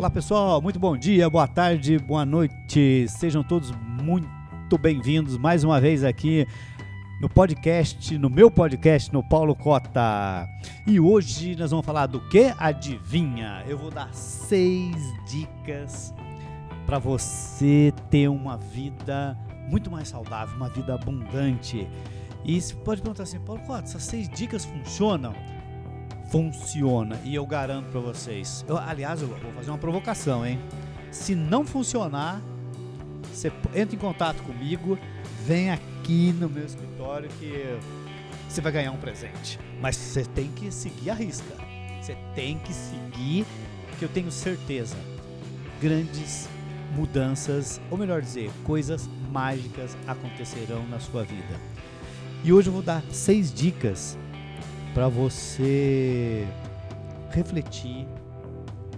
Olá pessoal, muito bom dia, boa tarde, boa noite. Sejam todos muito bem-vindos mais uma vez aqui no podcast, no meu podcast, no Paulo Cota. E hoje nós vamos falar do que? Adivinha? Eu vou dar seis dicas para você ter uma vida muito mais saudável, uma vida abundante. E você pode perguntar assim, Paulo Cota, essas seis dicas funcionam? Funciona e eu garanto para vocês. Eu, aliás, eu vou fazer uma provocação, hein? Se não funcionar, você entra em contato comigo, vem aqui no meu escritório que você vai ganhar um presente. Mas você tem que seguir a risca. Você tem que seguir, que eu tenho certeza. Grandes mudanças, ou melhor dizer, coisas mágicas acontecerão na sua vida. E hoje eu vou dar seis dicas para você refletir,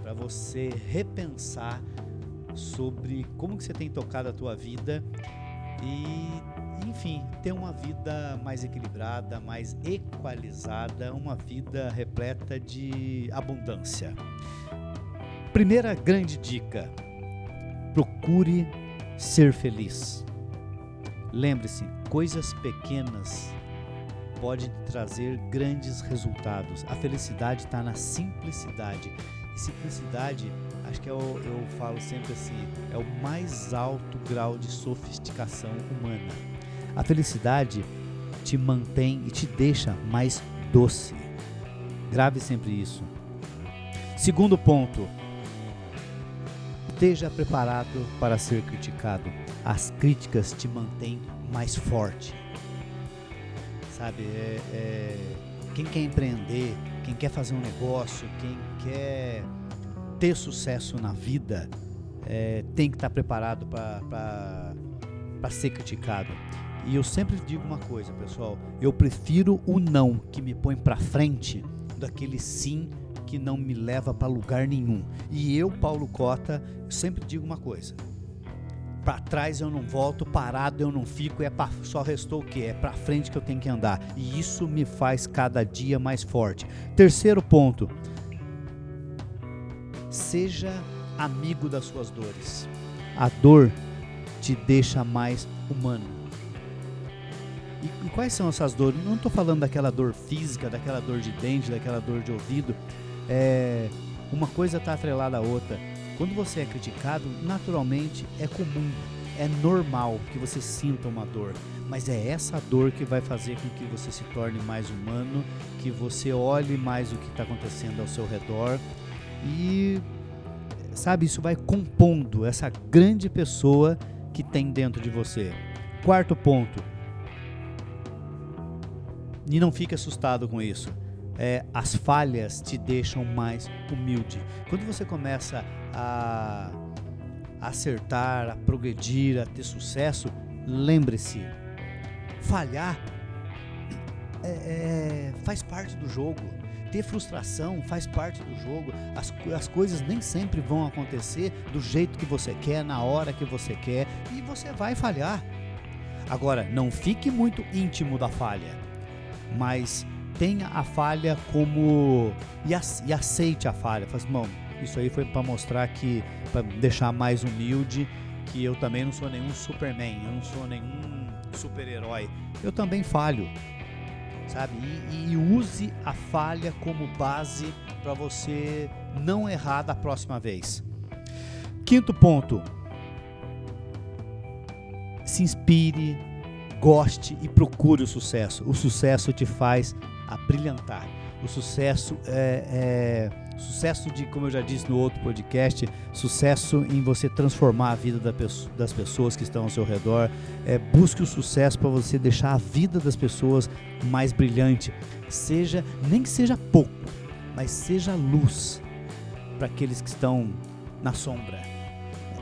para você repensar sobre como que você tem tocado a tua vida e, enfim, ter uma vida mais equilibrada, mais equalizada, uma vida repleta de abundância. Primeira grande dica: procure ser feliz. Lembre-se, coisas pequenas pode trazer grandes resultados. A felicidade está na simplicidade. E simplicidade, acho que é o, eu falo sempre assim, é o mais alto grau de sofisticação humana. A felicidade te mantém e te deixa mais doce. Grave sempre isso. Segundo ponto, esteja preparado para ser criticado. As críticas te mantêm mais forte sabe? É, é, quem quer empreender, quem quer fazer um negócio, quem quer ter sucesso na vida, é, tem que estar preparado para ser criticado. E eu sempre digo uma coisa, pessoal: eu prefiro o não que me põe para frente daquele sim que não me leva para lugar nenhum. E eu, Paulo Cota, sempre digo uma coisa: para trás eu não volto, parado eu não fico, é pra, só restou o que? É para frente que eu tenho que andar. E isso me faz cada dia mais forte. Terceiro ponto: seja amigo das suas dores. A dor te deixa mais humano. E, quais são essas dores? Não estou falando daquela dor física, daquela dor de dente, daquela dor de ouvido. É, uma coisa está atrelada à outra quando você é criticado, naturalmente é comum, é normal que você sinta uma dor, mas é essa dor que vai fazer com que você se torne mais humano, que você olhe mais o que está acontecendo ao seu redor e, sabe, isso vai compondo essa grande pessoa que tem dentro de você. Quarto ponto, e não fique assustado com isso é, as falhas te deixam mais humilde. Quando você começa a acertar, a progredir, a ter sucesso, lembre-se, falhar é, é, faz parte do jogo. Ter frustração faz parte do jogo. As, as coisas nem sempre vão acontecer do jeito que você quer, na hora que você quer, e você vai falhar. Agora, não fique muito íntimo da falha, mas tenha a falha como. e, aceite a falha. Faz, bom, isso aí foi para mostrar que. para deixar mais humilde, que eu também não sou nenhum Superman, eu não sou nenhum super-herói. Eu também falho, sabe? E, e use a falha como base para você não errar da próxima vez. Quinto ponto. Se inspire, goste e procure o sucesso. O sucesso te faz a brilhantar. O sucesso é, é, sucesso de, como eu já disse no outro podcast, sucesso em você transformar a vida da, das pessoas que estão ao seu redor. É, busque o sucesso para você deixar a vida das pessoas mais brilhante. Seja, nem que seja pouco, mas seja luz para aqueles que estão na sombra.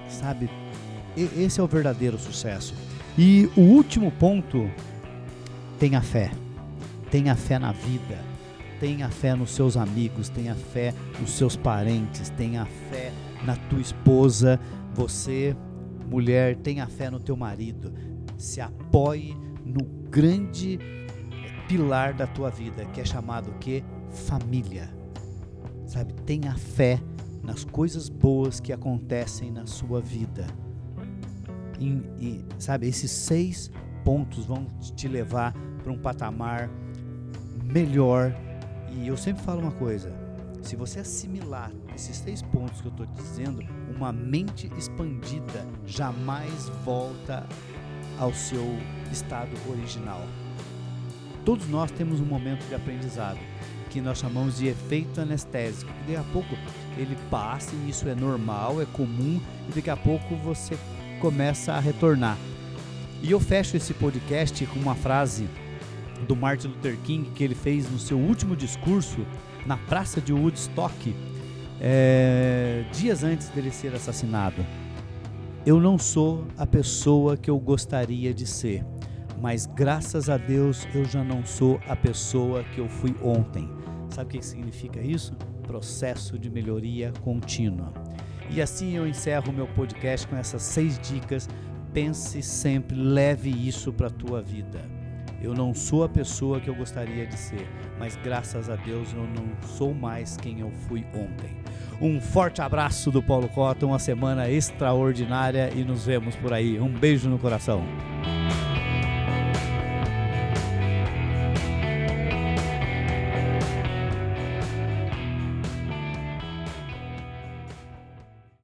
Sabe? E, esse é o verdadeiro sucesso. E o último ponto, tenha fé. Tenha fé na vida, tenha fé nos seus amigos, tenha fé nos seus parentes, tenha fé na tua esposa. Você, mulher, tenha fé no teu marido. Se apoie no grande pilar da tua vida, que é chamado o quê? Família. Sabe? Tenha fé nas coisas boas que acontecem na sua vida. E, e, sabe, esses seis pontos vão te levar para um patamar melhor. E eu sempre falo uma coisa: se você assimilar esses seis pontos que eu estou dizendo, uma mente expandida jamais volta ao seu estado original. Todos nós temos um momento de aprendizado que nós chamamos de efeito anestésico. E daqui a pouco ele passa e isso é normal, é comum, e daqui a pouco você começa a retornar. E eu fecho esse podcast com uma frase do Martin Luther King que ele fez no seu último discurso na praça de Woodstock, é, dias antes dele ser assassinado. Eu não sou a pessoa que eu gostaria de ser, mas graças a Deus eu já não sou a pessoa que eu fui ontem. Sabe o que significa isso? Processo de melhoria contínua. E assim eu encerro meu podcast com essas seis dicas. Pense sempre, leve isso para a tua vida. Eu não sou a pessoa que eu gostaria de ser, mas graças a Deus eu não sou mais quem eu fui ontem. Um forte abraço do Paulo Cota, uma semana extraordinária e nos vemos por aí. Um beijo no coração.